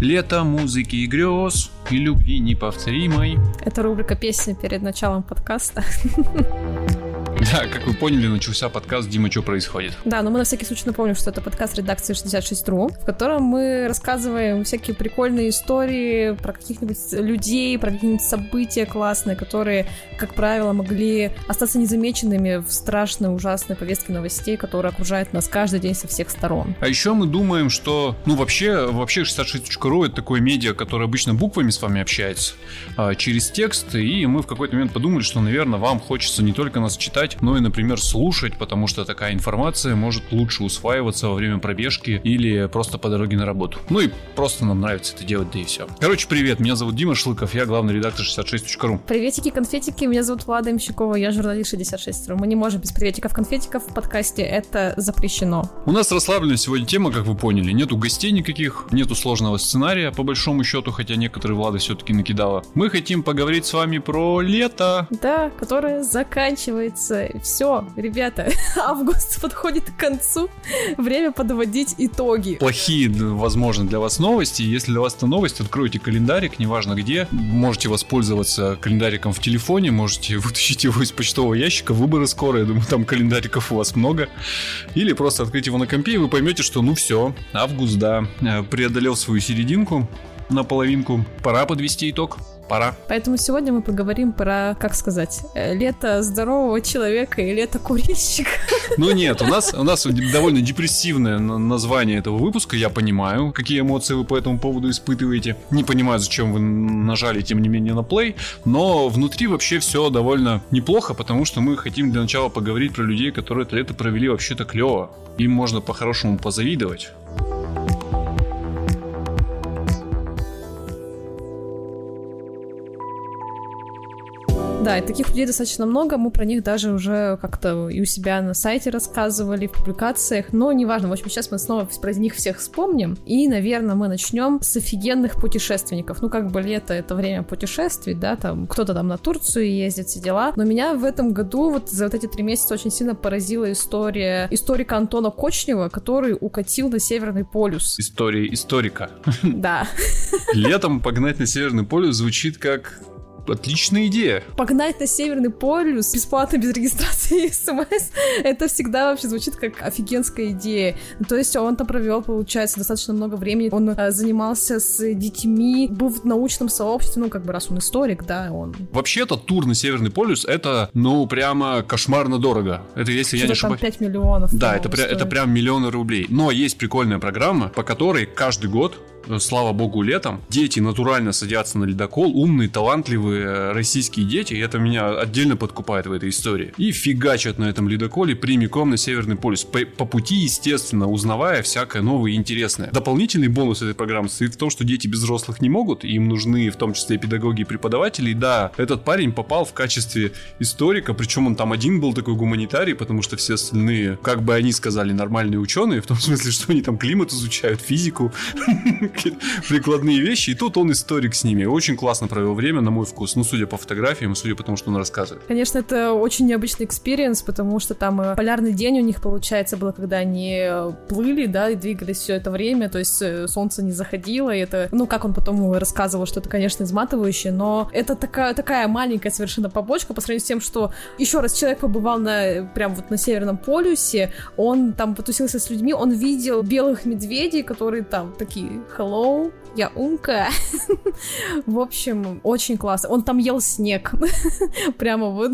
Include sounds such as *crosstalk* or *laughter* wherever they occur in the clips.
Лето музыки и грез и любви неповторимой. Это рубрика «Песня перед началом подкаста». *laughs* Да, как вы поняли, начался подкаст «Дима, что происходит?». Да, но мы на всякий случай напомним, что это подкаст редакции 66.ru, в котором мы рассказываем всякие прикольные истории про каких-нибудь людей, про какие-нибудь события классные, которые, как правило, могли остаться незамеченными в страшной, ужасной повестке новостей, которая окружает нас каждый день со всех сторон. А еще мы думаем, что, ну, вообще, вообще 66.ru это такое медиа, которое обычно буквами с вами общается, а, через текст, и мы в какой-то момент подумали, что, наверное, вам хочется не только нас читать, но и, например, слушать, потому что такая информация может лучше усваиваться во время пробежки или просто по дороге на работу. Ну и просто нам нравится это делать, да и все. Короче, привет, меня зовут Дима Шлыков, я главный редактор 66.ru. Приветики, конфетики, меня зовут Влада Имщикова, я журналист 66.ru. Мы не можем без приветиков, конфетиков в подкасте, это запрещено. У нас расслабленная сегодня тема, как вы поняли. Нету гостей никаких, нету сложного сценария, по большому счету, хотя некоторые Влада все-таки накидала. Мы хотим поговорить с вами про лето. Да, которое заканчивается все, ребята, *laughs* август подходит к концу, время подводить итоги. Плохие, возможно, для вас новости. Если для вас это новость, откройте календарик, неважно где. Можете воспользоваться календариком в телефоне, можете *laughs* вытащить его из почтового ящика, выборы скоро, я думаю, там календариков у вас много. Или просто открыть его на компе, и вы поймете, что ну все, август, да, э, преодолел свою серединку, наполовинку. Пора подвести итог пора. Поэтому сегодня мы поговорим про, как сказать, э, лето здорового человека и лето курильщика. Ну нет, у нас, у нас довольно депрессивное название этого выпуска, я понимаю, какие эмоции вы по этому поводу испытываете. Не понимаю, зачем вы нажали, тем не менее, на play, но внутри вообще все довольно неплохо, потому что мы хотим для начала поговорить про людей, которые это лето провели вообще-то клево. Им можно по-хорошему позавидовать. Да, и таких людей достаточно много, мы про них даже уже как-то и у себя на сайте рассказывали, в публикациях, но неважно, в общем, сейчас мы снова про них всех вспомним, и, наверное, мы начнем с офигенных путешественников. Ну, как бы лето — это время путешествий, да, там кто-то там на Турцию ездит, все дела, но меня в этом году вот за вот эти три месяца очень сильно поразила история историка Антона Кочнева, который укатил на Северный полюс. История историка. Да. *laughs* Летом погнать на Северный полюс звучит как отличная идея. Погнать на Северный полюс бесплатно, без регистрации и смс, это всегда вообще звучит как офигенская идея. То есть он там провел, получается, достаточно много времени. Он э, занимался с детьми, был в научном сообществе, ну, как бы раз он историк, да, он... Вообще-то тур на Северный полюс, это, ну, прямо кошмарно дорого. Это если я не ошибаюсь... 5 миллионов. Да, это, пря- это прям миллионы рублей. Но есть прикольная программа, по которой каждый год слава богу, летом. Дети натурально садятся на ледокол, умные, талантливые э, российские дети, и это меня отдельно подкупает в этой истории. И фигачат на этом ледоколе прямиком на Северный полюс. По, по пути, естественно, узнавая всякое новое и интересное. Дополнительный бонус этой программы состоит в том, что дети без взрослых не могут, им нужны в том числе педагоги и преподаватели. И да, этот парень попал в качестве историка, причем он там один был такой гуманитарий, потому что все остальные, как бы они сказали, нормальные ученые, в том смысле, что они там климат изучают, физику, *laughs* прикладные вещи, и тут он историк с ними. Очень классно провел время, на мой вкус, ну, судя по фотографиям, судя по тому, что он рассказывает. Конечно, это очень необычный experience, потому что там э, полярный день у них, получается, был, когда они э, плыли, да, и двигались все это время, то есть э, солнце не заходило, и это, ну, как он потом рассказывал, что это, конечно, изматывающе, но это такая, такая маленькая совершенно побочка по сравнению с тем, что еще раз человек побывал на, прям вот на Северном полюсе, он там потусился с людьми, он видел белых медведей, которые там такие hello, я умка. В общем, очень классно. Он там ел снег. *laughs* прямо вот.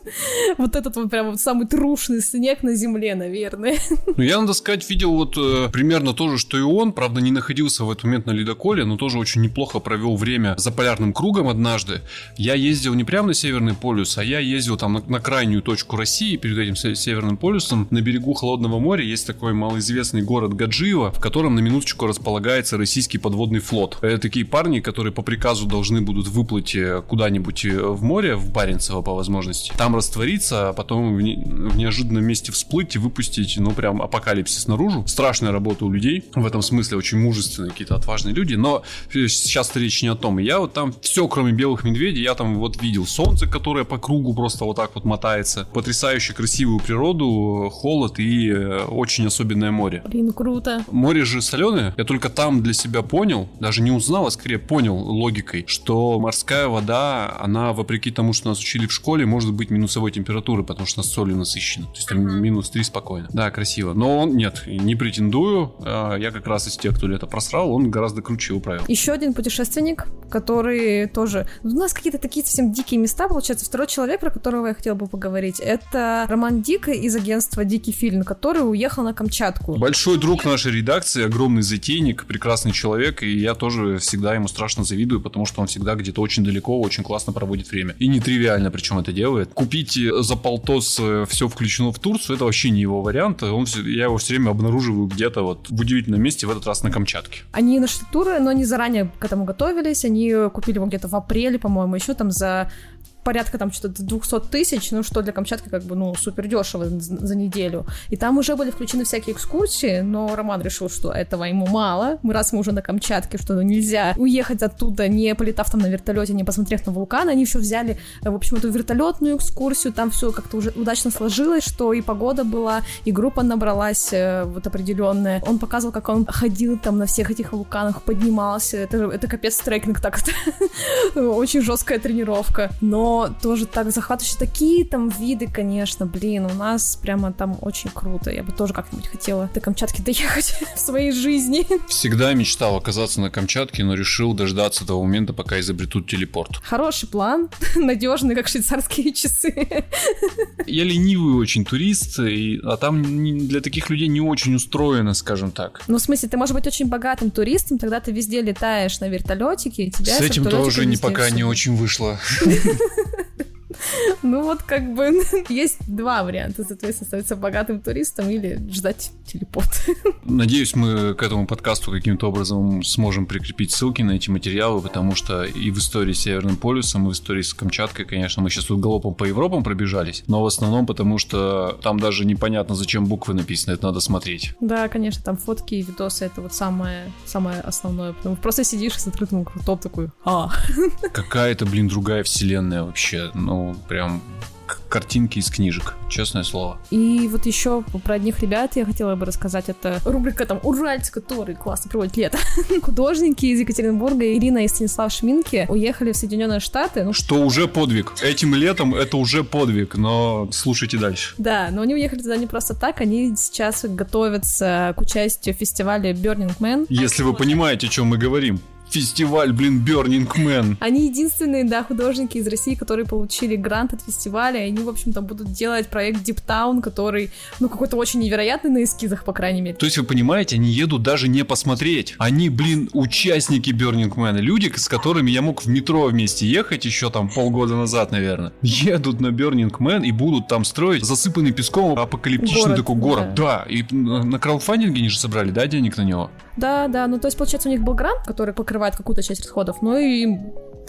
*laughs* вот этот вот прямо самый трушный снег на земле, наверное. ну, я, надо сказать, видел вот э, примерно то же, что и он. Правда, не находился в этот момент на ледоколе, но тоже очень неплохо провел время за полярным кругом однажды. Я ездил не прямо на Северный полюс, а я ездил там на, на крайнюю точку России, перед этим Северным полюсом. На берегу Холодного моря есть такой малоизвестный город Гаджиево, в котором на минуточку располагается российский подводный флот. Это такие парни, которые по приказу должны будут выплыть э, куда-нибудь э, в море, в Баренцево по возможности, там раствориться, а потом в, не, в неожиданном месте всплыть и выпустить, ну, прям апокалипсис наружу. Страшная работа у людей, в этом смысле очень мужественные, какие-то отважные люди, но сейчас речь не о том. Я вот там все, кроме белых медведей, я там вот видел солнце, которое по кругу просто вот так вот мотается, потрясающе красивую природу, холод и э, очень особенное море. Блин, круто. Море же соленое, я только там для себя понял, даже не узнал, а скорее понял логикой, что морская вода, она, вопреки тому, что нас учили в школе, может быть минусовой температуры, потому что она солью насыщена. То есть там минус 3 спокойно. Да, красиво. Но он, нет, не претендую. А, я как раз из тех, кто лето просрал, он гораздо круче его провел. Еще один путешественник, который тоже... У нас какие-то такие совсем дикие места, получается. Второй человек, про которого я хотела бы поговорить, это Роман Дика из агентства Дикий фильм, который уехал на Камчатку. Большой друг нашей редакции, огромный затейник, прекрасный человек, и я тоже всегда ему страшно завидую, потому что он всегда где-то очень далеко, очень классно проводит время. И нетривиально причем это делает. Купить за полтос э, все включено в Турцию, это вообще не его вариант. Он, я его все время обнаруживаю где-то вот в удивительном месте, в этот раз на Камчатке. Они нашли туры, но они заранее к этому готовились, они купили его где-то в апреле, по-моему, еще там за порядка там что-то 200 тысяч, ну что для Камчатки как бы, ну, супер дешево за неделю. И там уже были включены всякие экскурсии, но Роман решил, что этого ему мало. Мы раз мы уже на Камчатке, что нельзя уехать оттуда, не полетав там на вертолете, не посмотрев на вулкан. Они еще взяли, в общем, эту вертолетную экскурсию, там все как-то уже удачно сложилось, что и погода была, и группа набралась э, вот определенная. Он показывал, как он ходил там на всех этих вулканах, поднимался. Это, это капец трекинг так *laughs* Очень жесткая тренировка. Но тоже так захватывающе. Такие там виды, конечно, блин, у нас прямо там очень круто. Я бы тоже как-нибудь хотела до Камчатки *laughs* доехать в своей жизни. Всегда мечтал оказаться на Камчатке, но решил дождаться того момента, пока изобретут телепорт. Хороший план, *laughs* надежный, как швейцарские часы. Я ленивый очень турист, и, а там для таких людей не очень устроено, скажем так. Ну, в смысле, ты можешь быть очень богатым туристом, тогда ты везде летаешь на вертолетике, и тебя С этим тоже не пока не очень вышло. *laughs* *laughs* Ну вот как бы *laughs* есть два варианта, соответственно, становиться богатым туристом или ждать телепорт. *laughs* Надеюсь, мы к этому подкасту каким-то образом сможем прикрепить ссылки на эти материалы, потому что и в истории с Северным полюсом, и в истории с Камчаткой, конечно, мы сейчас тут галопом по Европам пробежались, но в основном потому, что там даже непонятно, зачем буквы написаны, это надо смотреть. Да, конечно, там фотки и видосы, это вот самое, самое основное. Потому просто сидишь с открытым ртом такой, а. Какая-то, блин, другая вселенная вообще, ну, прям картинки из книжек, честное слово. И вот еще про одних ребят я хотела бы рассказать. Это рубрика там «Уральцы, которые классно проводят лето». *laughs* Художники из Екатеринбурга Ирина и Станислав Шминки уехали в Соединенные Штаты. Ну, Что уже подвиг. Этим летом это уже подвиг, но слушайте дальше. Да, но они уехали туда не просто так, они сейчас готовятся к участию в фестивале Burning Man. Если вы понимаете, о чем мы говорим фестиваль, блин, Burning Man. Они единственные, да, художники из России, которые получили грант от фестиваля, и они, в общем-то, будут делать проект Deep Town, который, ну, какой-то очень невероятный на эскизах, по крайней мере. То есть, вы понимаете, они едут даже не посмотреть. Они, блин, участники Burning Man. Люди, с которыми я мог в метро вместе ехать еще там полгода назад, наверное. Едут на Burning Man и будут там строить засыпанный песком апокалиптичный город, такой город. Да. да, и на краудфандинге они же собрали, да, денег на него? Да, да, ну то есть, получается, у них был грант, который покрывает какую-то часть расходов, но и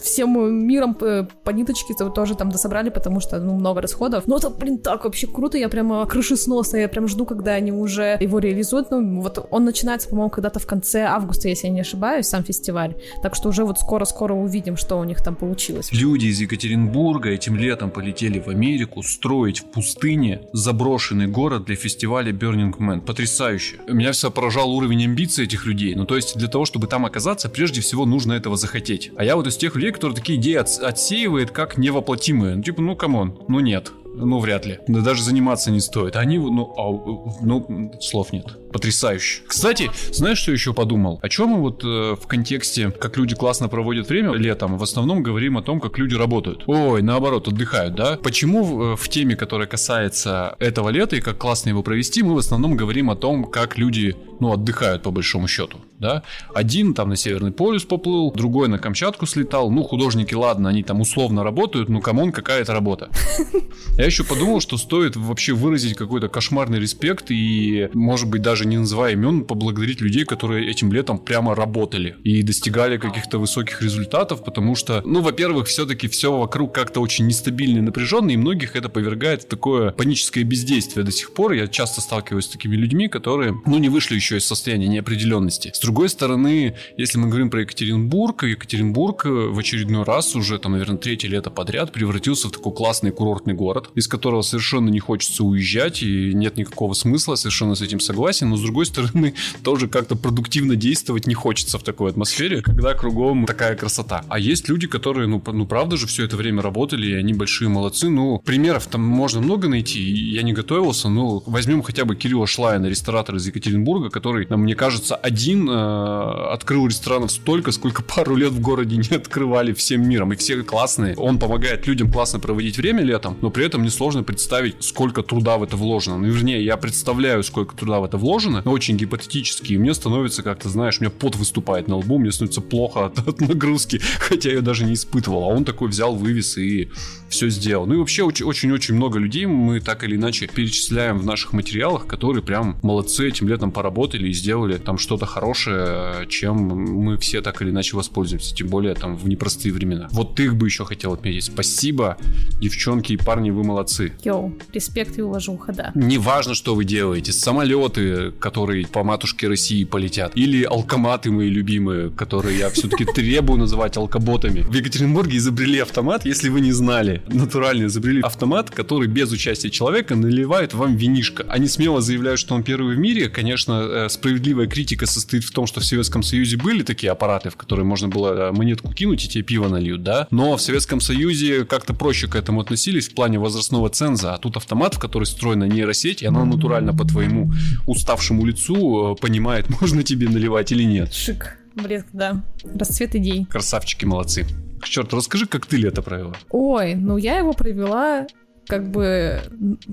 всем миром э, по ниточке тоже там дособрали, потому что, ну, много расходов. Но это, блин, так вообще круто, я прямо крышесносно, я прям жду, когда они уже его реализуют. Ну, вот он начинается, по-моему, когда-то в конце августа, если я не ошибаюсь, сам фестиваль. Так что уже вот скоро-скоро увидим, что у них там получилось. Люди из Екатеринбурга этим летом полетели в Америку строить в пустыне заброшенный город для фестиваля Burning Man. Потрясающе. Меня все поражал уровень амбиций этих людей. Ну, то есть для того, чтобы там оказаться, прежде всего нужно этого захотеть. А я вот из тех людей, которые такие идеи от, отсеивает как невоплотимые. Ну, типа, ну, come on, ну нет. Ну, вряд ли. Да даже заниматься не стоит. Они, ну, а, ну, слов нет. Потрясающе. Кстати, знаешь, что еще подумал? О чем мы вот э, в контексте, как люди классно проводят время летом, в основном говорим о том, как люди работают. Ой, наоборот, отдыхают, да? Почему в, э, в теме, которая касается этого лета и как классно его провести, мы в основном говорим о том, как люди, ну, отдыхают по большому счету, да? Один там на Северный полюс поплыл, другой на Камчатку слетал. Ну, художники, ладно, они там условно работают, ну, come on, какая-то работа. *laughs* Еще подумал, что стоит вообще выразить какой-то кошмарный респект и, может быть, даже не называя имен, поблагодарить людей, которые этим летом прямо работали и достигали каких-то высоких результатов, потому что, ну, во-первых, все-таки все вокруг как-то очень нестабильно и напряженно, и многих это повергает в такое паническое бездействие до сих пор. Я часто сталкиваюсь с такими людьми, которые, ну, не вышли еще из состояния неопределенности. С другой стороны, если мы говорим про Екатеринбург, Екатеринбург в очередной раз уже, там, наверное, третье лето подряд превратился в такой классный курортный город из которого совершенно не хочется уезжать, и нет никакого смысла, совершенно с этим согласен. но с другой стороны, *laughs* тоже как-то продуктивно действовать не хочется в такой атмосфере, когда кругом такая красота. А есть люди, которые, ну, ну правда же, все это время работали, и они большие молодцы. Ну, примеров там можно много найти. Я не готовился, но возьмем хотя бы Кирилла Шлайна, ресторатор из Екатеринбурга, который, мне кажется, один э, открыл ресторанов столько, сколько *laughs* пару лет в городе не открывали всем миром. И все классные. Он помогает людям классно проводить время летом, но при этом несложно представить, сколько труда в это вложено. Ну, вернее, я представляю, сколько труда в это вложено, но очень гипотетически. И мне становится как-то, знаешь, у меня пот выступает на лбу, мне становится плохо от, *laughs* от нагрузки, хотя я даже не испытывал. А он такой взял, вывез и все сделал. Ну и вообще очень-очень много людей мы так или иначе перечисляем в наших материалах, которые прям молодцы этим летом поработали и сделали там что-то хорошее, чем мы все так или иначе воспользуемся, тем более там в непростые времена. Вот их бы еще хотел отметить. Спасибо, девчонки и парни, вы молодцы. Йоу, респект и уважуха, да. Неважно, что вы делаете, самолеты, которые по матушке России полетят, или алкоматы мои любимые, которые я все-таки *laughs* требую называть алкоботами. В Екатеринбурге изобрели автомат, если вы не знали, натурально изобрели автомат, который без участия человека наливает вам винишко. Они смело заявляют, что он первый в мире. Конечно, э, справедливая критика состоит в том, что в Советском Союзе были такие аппараты, в которые можно было э, монетку кинуть и тебе пиво нальют, да? Но в Советском Союзе как-то проще к этому относились в плане возрастного ценза, а тут автомат, в который встроена нейросеть, и она натурально по твоему уставшему лицу э, понимает, *laughs* можно тебе наливать или нет. Шик. Блин, да. Расцвет идей. Красавчики, молодцы. Черт, расскажи, как ты лето провела? Ой, ну я его провела как бы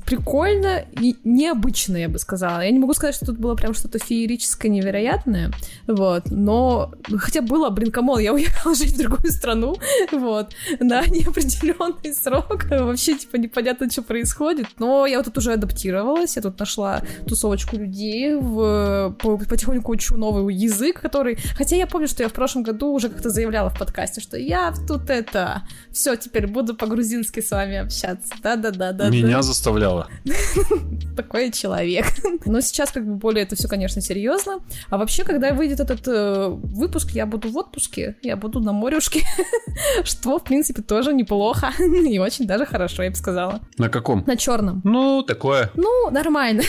прикольно и необычно, я бы сказала. Я не могу сказать, что тут было прям что-то феерическое, невероятное, вот, но хотя было, блин, come on, я *laughs* уехала жить в другую страну, вот, на *laughs* неопределенный срок, вообще, типа, непонятно, что происходит, но я вот тут уже адаптировалась, я тут нашла тусовочку людей, в, потихоньку учу новый язык, который, хотя я помню, что я в прошлом году уже как-то заявляла в подкасте, что я тут это, все, теперь буду по-грузински с вами общаться, да, да-да-да. Меня заставляла. *laughs* Такой человек. *laughs* Но сейчас как бы более это все, конечно, серьезно. А вообще, когда выйдет этот э, выпуск, я буду в отпуске, я буду на морюшке, *laughs* что, в принципе, тоже неплохо и очень даже хорошо, я бы сказала. На каком? На черном. Ну, такое. Ну, нормально.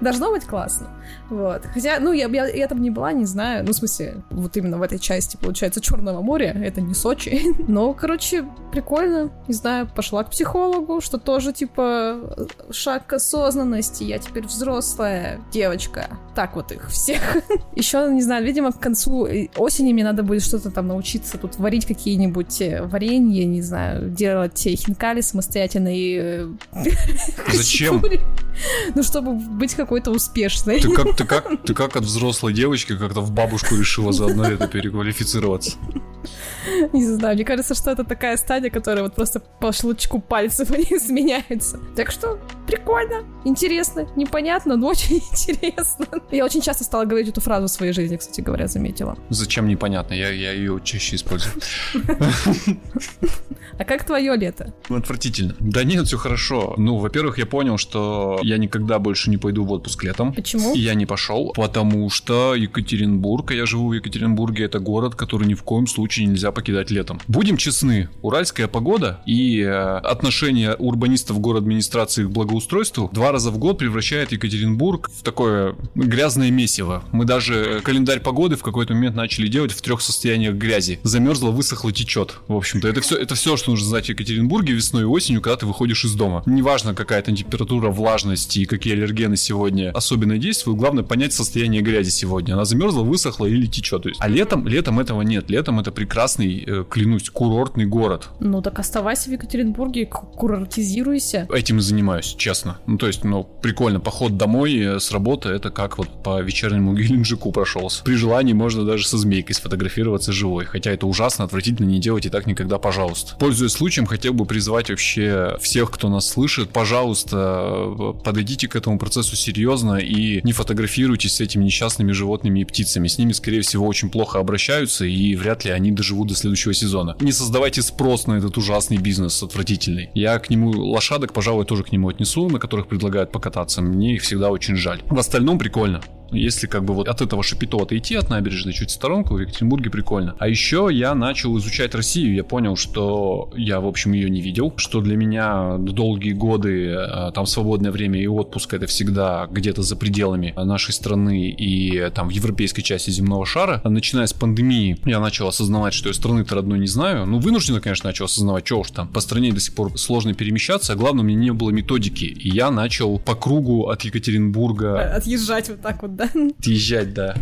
Должно быть классно. Вот. Хотя, ну, я, я, я там не была, не знаю. Ну, в смысле, вот именно в этой части, получается, Черного моря. Это не Сочи. *laughs* Но, короче, прикольно. Не знаю, пошла к психологу, что тоже, типа, шаг к осознанности. Я теперь взрослая девочка. Так вот их всех. *laughs* Еще, не знаю, видимо, к концу осени мне надо будет что-то там научиться тут варить какие-нибудь э, варенья, не знаю, делать хинкали самостоятельно и... Э, *laughs* Зачем? Ну, чтобы быть какой-то успешной. Ты как, ты как, ты как от взрослой девочки как-то в бабушку решила за одно лето переквалифицироваться? *laughs* Не знаю, мне кажется, что это такая стадия, которая вот просто по щелчку пальцев *laughs* они сменяется. Так что прикольно, интересно, непонятно, но очень *laughs* интересно. Я очень часто стала говорить эту фразу в своей жизни, кстати говоря, заметила. Зачем непонятно? Я, я ее чаще использую. А как твое лето? Отвратительно. Да нет, все хорошо. Ну, во-первых, я понял, что я никогда больше не пойду в отпуск летом. Почему? Я не пошел, потому что Екатеринбург, а я живу в Екатеринбурге, это город, который ни в коем случае нельзя покидать летом. Будем честны, уральская погода и э, отношение урбанистов город администрации к благоустройству два раза в год превращает Екатеринбург в такое грязное месиво. Мы даже календарь погоды в какой-то момент начали делать в трех состояниях грязи. Замерзло, высохло, течет. В общем-то, это все, это все, что нужно знать в Екатеринбурге весной и осенью, когда ты выходишь из дома. Неважно, какая там температура, влажность и какие аллергены сегодня особенно действуют, главное понять состояние грязи сегодня. Она замерзла, высохла или течет. А летом, летом этого нет. Летом это прекрасный, э, клянусь, курортный город. Ну так оставайся в Екатеринбурге, курортизируйся. Этим и занимаюсь, честно. Ну то есть, ну прикольно, поход домой э, с работы, это как вот по вечернему *laughs* Геленджику прошелся. При желании можно даже со змейкой сфотографироваться живой. Хотя это ужасно, отвратительно, не делайте так никогда, пожалуйста. Пользуясь Пользуясь случаем, хотел бы призвать вообще всех, кто нас слышит, пожалуйста, подойдите к этому процессу серьезно и не фотографируйтесь с этими несчастными животными и птицами. С ними, скорее всего, очень плохо обращаются, и вряд ли они доживут до следующего сезона. Не создавайте спрос на этот ужасный бизнес, отвратительный. Я к нему лошадок, пожалуй, тоже к нему отнесу, на которых предлагают покататься. Мне их всегда очень жаль. В остальном прикольно Если как бы вот от этого Шапито отойти от набережной чуть в сторонку, в Екатеринбурге прикольно. А еще я начал изучать Россию. Я понял, что я, в общем, ее не видел, что для меня долгие годы э, там свободное время и отпуск это всегда где-то за пределами нашей страны и там в европейской части земного шара. Начиная с пандемии, я начал осознавать, что я страны-то родной не знаю. Ну, вынужденно, конечно, начал осознавать, что уж там, по стране до сих пор сложно перемещаться, а главное, у меня не было методики. И я начал по кругу от Екатеринбурга... Отъезжать вот так вот, да? Отъезжать, да.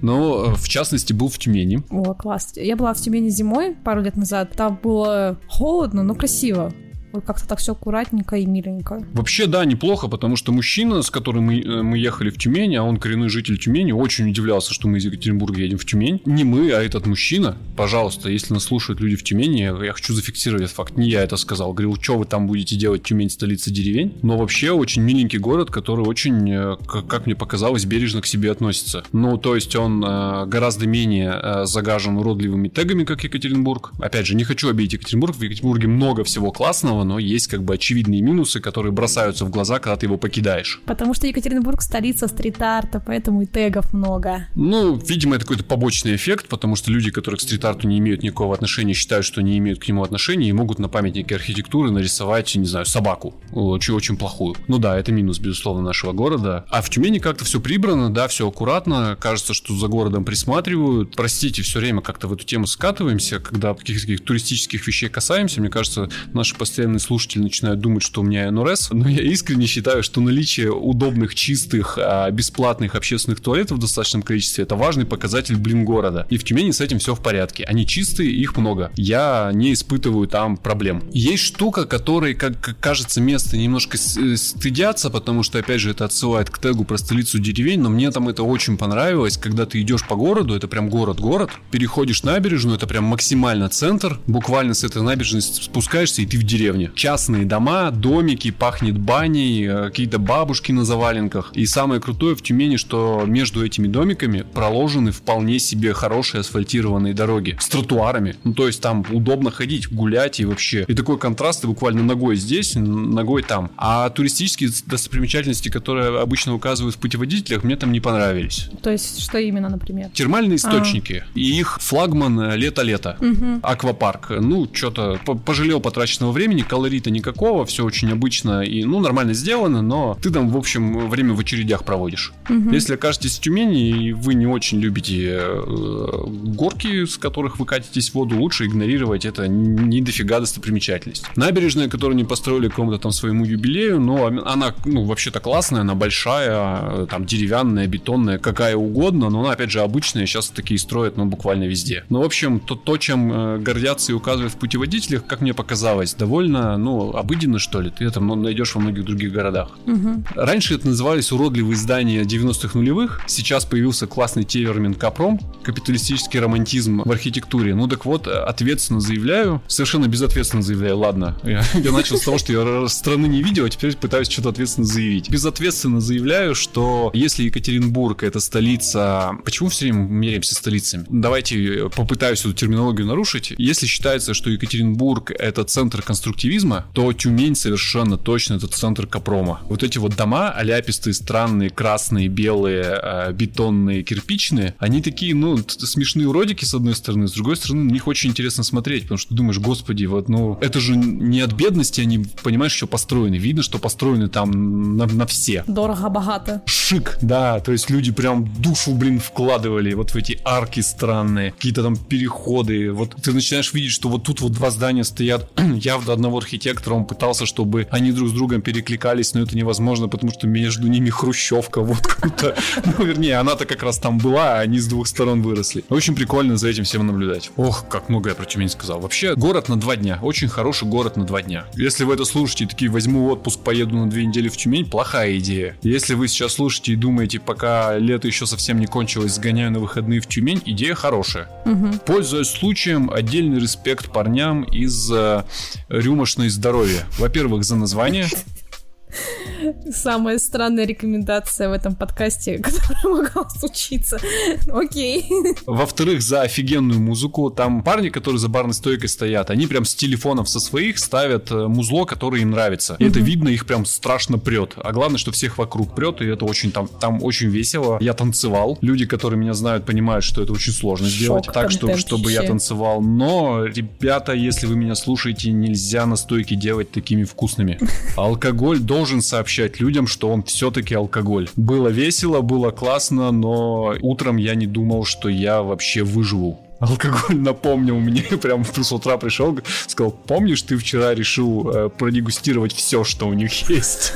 Но, э, в частности, был в Тюмени. О, класс. Я была в Тюмени зимой пару лет назад. Там было холодно, но красиво как-то так все аккуратненько и миленько. Вообще, да, неплохо, потому что мужчина, с которым мы, э, мы ехали в Тюмень, а он коренной житель Тюмени, очень удивлялся, что мы из Екатеринбурга едем в Тюмень. Не мы, а этот мужчина. Пожалуйста, если нас слушают люди в Тюмени, я хочу зафиксировать этот факт. Не я это сказал. Говорил, что вы там будете делать, Тюмень, столица деревень. Но вообще очень миленький город, который очень, э, как мне показалось, бережно к себе относится. Ну, то есть он э, гораздо менее загажен уродливыми тегами, как Екатеринбург. Опять же, не хочу обидеть Екатеринбург. В Екатеринбурге много всего классного, но есть как бы очевидные минусы, которые бросаются в глаза, когда ты его покидаешь. Потому что Екатеринбург столица стрит-арта, поэтому и тегов много. Ну, видимо, это какой-то побочный эффект, потому что люди, которые к стрит-арту не имеют никакого отношения, считают, что не имеют к нему отношения и могут на памятнике архитектуры нарисовать, не знаю, собаку, очень, очень плохую. Ну да, это минус, безусловно, нашего города. А в Тюмени как-то все прибрано, да, все аккуратно, кажется, что за городом присматривают. Простите, все время как-то в эту тему скатываемся, когда каких-то туристических вещей касаемся, мне кажется, наши постоянные слушатели начинают думать, что у меня НРС, но я искренне считаю, что наличие удобных, чистых, а, бесплатных общественных туалетов в достаточном количестве это важный показатель, блин, города. И в Тюмени с этим все в порядке. Они чистые, их много. Я не испытываю там проблем. Есть штука, которой, как кажется, место немножко э, стыдятся, потому что, опять же, это отсылает к тегу про столицу деревень, но мне там это очень понравилось, когда ты идешь по городу, это прям город-город, переходишь набережную, это прям максимально центр, буквально с этой набережной спускаешься, и ты в деревне частные дома, домики, пахнет баней, э, какие-то бабушки на заваленках. И самое крутое в Тюмени, что между этими домиками проложены вполне себе хорошие асфальтированные дороги с тротуарами. Ну, то есть там удобно ходить, гулять и вообще. И такой контраст, ты буквально ногой здесь, ногой там. А туристические достопримечательности, которые обычно указывают в путеводителях, мне там не понравились. То есть что именно, например? Термальные а. источники. А. И их флагман э, лето-лето. Угу. Аквапарк. Ну, что-то пожалел потраченного времени, колорита никакого, все очень обычно и, ну, нормально сделано, но ты там, в общем, время в очередях проводишь. Угу. Если окажетесь в Тюмени и вы не очень любите э, горки, с которых вы катитесь в воду, лучше игнорировать это не дофига достопримечательность. Набережная, которую не построили кому-то там своему юбилею, но она, ну, вообще-то классная, она большая, там, деревянная, бетонная, какая угодно, но она, опять же, обычная, сейчас такие строят, ну, буквально везде. Ну, в общем, то, то чем э, гордятся и указывают в путеводителях, как мне показалось, довольно, ну, обыденно, что ли, ты это найдешь во многих других городах. Угу. Раньше это назывались уродливые здания 90-х нулевых, сейчас появился классный термин Капром, капиталистический романтизм в архитектуре. Ну так вот, ответственно заявляю, совершенно безответственно заявляю, ладно, *laughs* я, я начал с того, что я страны не видел, а теперь пытаюсь что-то ответственно заявить. Безответственно заявляю, что если Екатеринбург это столица... Почему все время меряемся столицами? Давайте попытаюсь эту терминологию нарушить. Если считается, что Екатеринбург это центр конструктивизма, то Тюмень совершенно точно это центр Капрома. Вот эти вот дома, аляпистые, странные, красные, белые, э, бетонные, кирпичные, они такие, ну, смешные уродики с одной стороны, с другой стороны, на них очень интересно смотреть, потому что думаешь, господи, вот, ну, это же не от бедности они, понимаешь, еще построены. Видно, что построены там на, на все. Дорого, богато. Шик, да, то есть люди прям душу, блин, вкладывали вот в эти арки странные, какие-то там переходы. Вот ты начинаешь видеть, что вот тут вот два здания стоят *clears throat* явно одного архитектора, он пытался, чтобы они друг с другом перекликались, но это невозможно, потому что между ними хрущевка вот круто. *laughs* Ну, вернее, она-то как раз там была, а они с двух сторон выросли. Очень прикольно за этим всем наблюдать. Ох, как много я про Тюмень сказал. Вообще, город на два дня. Очень хороший город на два дня. Если вы это слушаете и такие, возьму отпуск, поеду на две недели в Тюмень, плохая идея. Если вы сейчас слушаете и думаете, пока лето еще совсем не кончилось, сгоняю на выходные в Тюмень, идея хорошая. Угу. Пользуясь случаем, отдельный респект парням из э, рюмошной здоровья. Во-первых, за название. Самая странная рекомендация в этом подкасте, *laughs* которая могла случиться. Окей. Во-вторых, за офигенную музыку. Там парни, которые за барной стойкой стоят, они прям с телефонов со своих ставят э, музло, которое им нравится. И это видно, их прям страшно прет. А главное, что всех вокруг прет, и это очень там, там очень весело. Я танцевал. Люди, которые меня знают, понимают, что это очень сложно сделать. так, что, чтобы я танцевал. Но, ребята, если вы меня слушаете, нельзя настойки делать такими вкусными. *laughs* Алкоголь должен сообщать людям, что он все-таки алкоголь. Было весело, было классно, но утром я не думал, что я вообще выживу алкоголь напомнил мне, *laughs* прям с утра пришел, сказал, помнишь, ты вчера решил э, продегустировать все, что у них есть?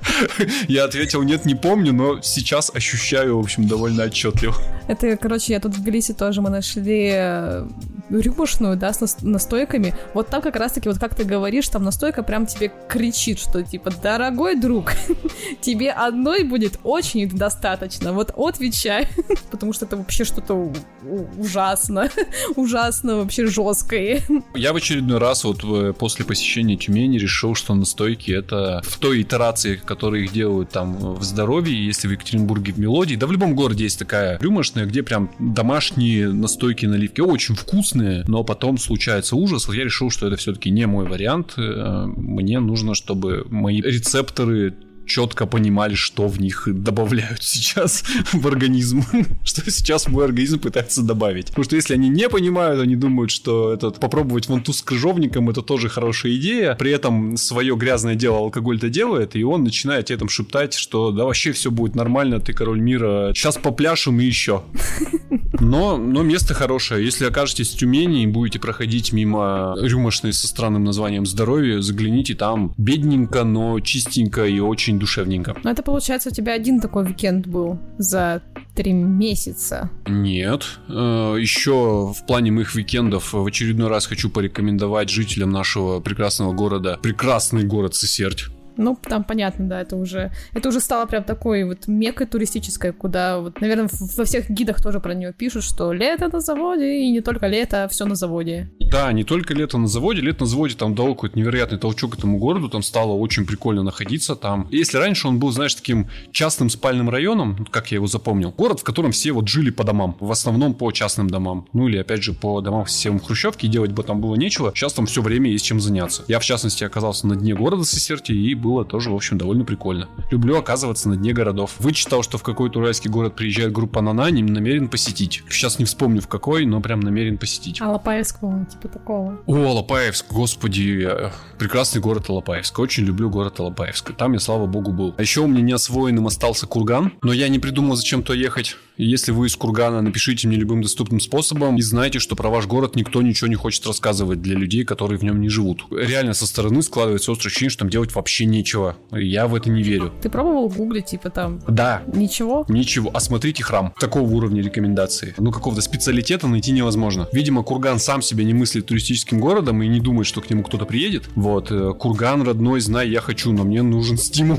*laughs* Я ответил, нет, не помню, но сейчас ощущаю, в общем, довольно отчетливо. Это, короче, я тут в Тбилиси тоже мы нашли э, рюмошную, да, с настойками. Вот там как раз-таки, вот как ты говоришь, там настойка прям тебе кричит, что типа, дорогой друг, *laughs* тебе одной будет очень достаточно, вот отвечай, *laughs* потому что это вообще что-то ужасно, *laughs* ужасно вообще жесткое. Я в очередной раз вот э, после посещения Тюмени решил, что настойки это в той итерации, которые их делают там в здоровье, если в Екатеринбурге в Мелодии, да в любом городе есть такая рюмошная, где прям домашние настойки наливки, очень вкусные, но потом случается ужас, я решил, что это все-таки не мой вариант, э, мне нужно, чтобы мои рецепторы четко понимали, что в них добавляют *laughs* сейчас в организм, *laughs* что сейчас мой организм пытается добавить. Потому что если они не понимают, они думают, что этот попробовать вон ту с крыжовником это тоже хорошая идея, при этом свое грязное дело алкоголь-то делает, и он начинает тебе там шептать, что да вообще все будет нормально, ты король мира, сейчас попляшем и еще. *laughs* Но, но место хорошее. Если окажетесь в Тюмени и будете проходить мимо рюмошной со странным названием «Здоровье», загляните там бедненько, но чистенько и очень душевненько. Ну это получается у тебя один такой уикенд был за три месяца. Нет. Э, Еще в плане моих уикендов в очередной раз хочу порекомендовать жителям нашего прекрасного города прекрасный город Сесерть. Ну, там понятно, да, это уже, это уже стало прям такой вот мекой туристической, куда вот, наверное, во всех гидах тоже про нее пишут, что лето на заводе, и не только лето, а все на заводе. Да, не только лето на заводе, лето на заводе там дал какой-то невероятный толчок этому городу, там стало очень прикольно находиться там. Если раньше он был, знаешь, таким частным спальным районом, как я его запомнил, город, в котором все вот жили по домам, в основном по частным домам, ну или опять же по домам всем хрущевки, делать бы там было нечего, сейчас там все время есть чем заняться. Я в частности оказался на дне города Сесерти и было тоже, в общем, довольно прикольно. Люблю оказываться на дне городов. Вычитал, что в какой-то уральский город приезжает группа Нана, не намерен посетить. Сейчас не вспомню в какой, но прям намерен посетить. А Лопаевск, по типа такого. О, Лопаевск, господи, прекрасный город Лопаевск. Очень люблю город Лопаевск. Там я, слава богу, был. А еще у меня неосвоенным остался Курган, но я не придумал, зачем то ехать. Если вы из Кургана, напишите мне любым доступным способом и знайте, что про ваш город никто ничего не хочет рассказывать для людей, которые в нем не живут. Реально со стороны складывается острое ощущение, что там делать вообще нечего. Я в это не верю. Ты пробовал гуглить, типа там? Да. Ничего? Ничего. Осмотрите храм. Такого уровня рекомендации. Ну, какого-то специалитета найти невозможно. Видимо, Курган сам себя не мыслит туристическим городом и не думает, что к нему кто-то приедет. Вот. Э, Курган родной, знай, я хочу, но мне нужен стимул.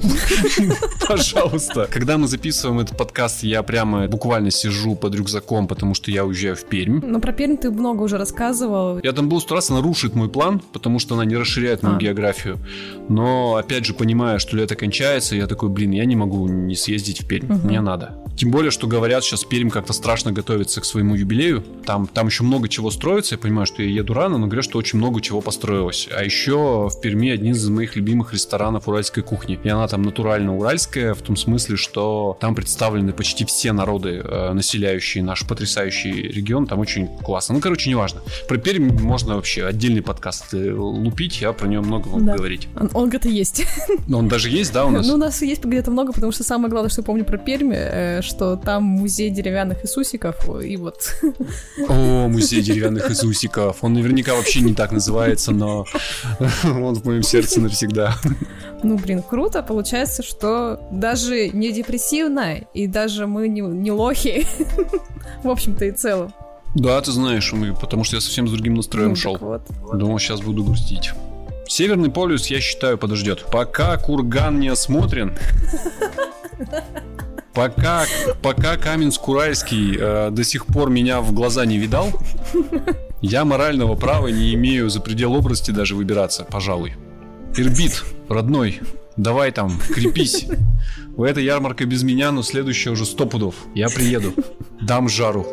*laughs* Пожалуйста. Когда мы записываем этот подкаст, я прямо буквально буквально сижу под рюкзаком, потому что я уезжаю в Пермь. Но про Пермь ты много уже рассказывал. Я там был сто раз, она рушит мой план, потому что она не расширяет мою а. географию. Но, опять же, понимая, что лето кончается, я такой, блин, я не могу не съездить в Пермь. Угу. Мне надо. Тем более, что говорят, сейчас Пермь как-то страшно готовится к своему юбилею. Там, там еще много чего строится. Я понимаю, что я еду рано, но говорят, что очень много чего построилось. А еще в Перми один из моих любимых ресторанов уральской кухни. И она там натурально уральская, в том смысле, что там представлены почти все народы, э, населяющие наш потрясающий регион. Там очень классно. Ну, короче, неважно. Про Пермь можно вообще отдельный подкаст э, лупить, я про него много могу да. говорить. Он, он где-то есть. *laughs* Но он даже есть, да, у нас? Ну, у нас есть где-то много, потому что самое главное, что я помню про Пермь, э, что там музей деревянных Иисусиков, и вот... О, музей деревянных Иисусиков. Он наверняка вообще не так называется, но *laughs* он в моем сердце навсегда. Ну, блин, круто. Получается, что даже не депрессивно, и даже мы не, не лохи, *laughs* в общем-то и целом. Да, ты знаешь, мы, потому что я совсем с другим настроем ну, шел. Вот. Думал, сейчас буду грустить. Северный полюс, я считаю, подождет. Пока курган не осмотрен, *laughs* Пока, пока Каменск-Уральский э, до сих пор меня в глаза не видал, я морального права не имею за предел области даже выбираться, пожалуй. Ирбит, родной, Давай там, крепись. Этой ярмарка без меня, но следующая уже сто пудов. Я приеду. Дам жару.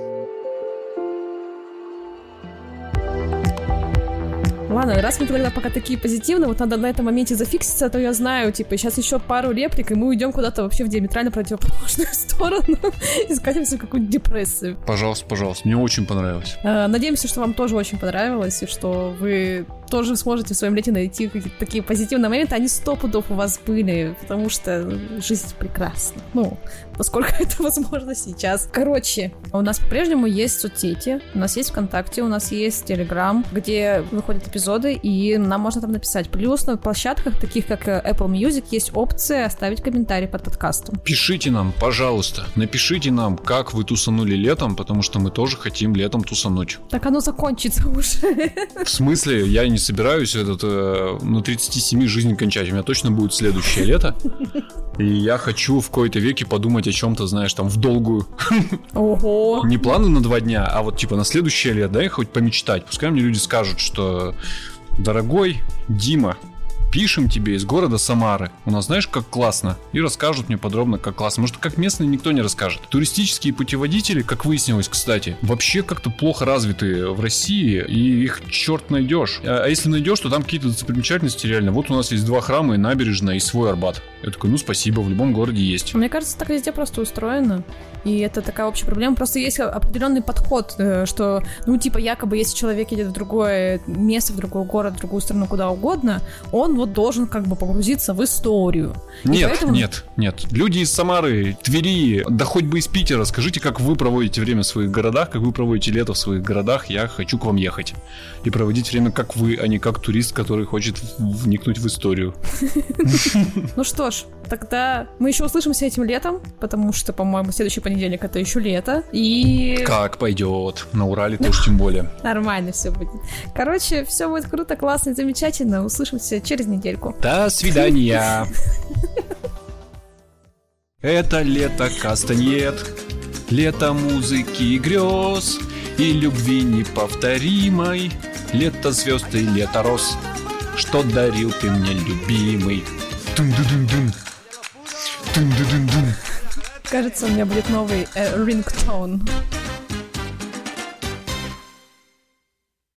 Ладно, раз мы тогда пока такие позитивные, вот надо на этом моменте зафикситься, то я знаю, типа, сейчас еще пару реплик, и мы уйдем куда-то вообще в диаметрально противоположную *laughs* сторону и скатимся в какую-то депрессию. Пожалуйста, пожалуйста, мне очень понравилось. Э, надеемся, что вам тоже очень понравилось, и что вы тоже сможете в своем лете найти какие-то такие позитивные моменты. Они сто пудов у вас были, потому что жизнь прекрасна. Ну, насколько *laughs* это возможно сейчас. Короче, у нас по-прежнему есть соцсети, у нас есть ВКонтакте, у нас есть Телеграм, где выходят эпизоды, и нам можно там написать. Плюс на площадках, таких как э, Apple Music, есть опция оставить комментарий под подкастом. Пишите нам, пожалуйста, напишите нам, как вы тусанули летом, потому что мы тоже хотим летом тусануть. Так оно закончится уже. В смысле? Я не собираюсь этот, э, на 37 жизнь кончать. У меня точно будет следующее лето. И я хочу в какой-то веке подумать о чем-то, знаешь, там в долгую. Ого. Не планы на два дня, а вот типа на следующее лето, да, и хоть помечтать. Пускай мне люди скажут, что дорогой Дима, пишем тебе из города Самары. У нас знаешь, как классно? И расскажут мне подробно, как классно. Может, как местные никто не расскажет. Туристические путеводители, как выяснилось, кстати, вообще как-то плохо развиты в России, и их черт найдешь. А если найдешь, то там какие-то достопримечательности реально. Вот у нас есть два храма и набережная, и свой Арбат. Я такой, ну спасибо, в любом городе есть. Мне кажется, так везде просто устроено. И это такая общая проблема. Просто есть определенный подход, э, что, ну, типа, якобы, если человек едет в другое место, в другой город, в другую страну, куда угодно, он вот должен как бы погрузиться в историю. Нет, поэтому... нет, нет. Люди из Самары, Твери, да хоть бы из Питера, скажите, как вы проводите время в своих городах, как вы проводите лето в своих городах, я хочу к вам ехать. И проводить время как вы, а не как турист, который хочет вникнуть в историю. *laughs* Ну что ж, тогда мы еще услышимся этим летом, потому что, по-моему, следующий понедельник это еще лето. И... Как пойдет. На Урале тоже тем более. *laughs* Нормально все будет. Короче, все будет круто, классно, замечательно. Услышимся через недельку. До свидания. *laughs* Это лето кастаньет, лето музыки и грез, и любви неповторимой, лето звезд и лето роз, что дарил ты мне, любимый. Дун-дун-дун-дун. Кажется, у меня будет новый э, рингтон.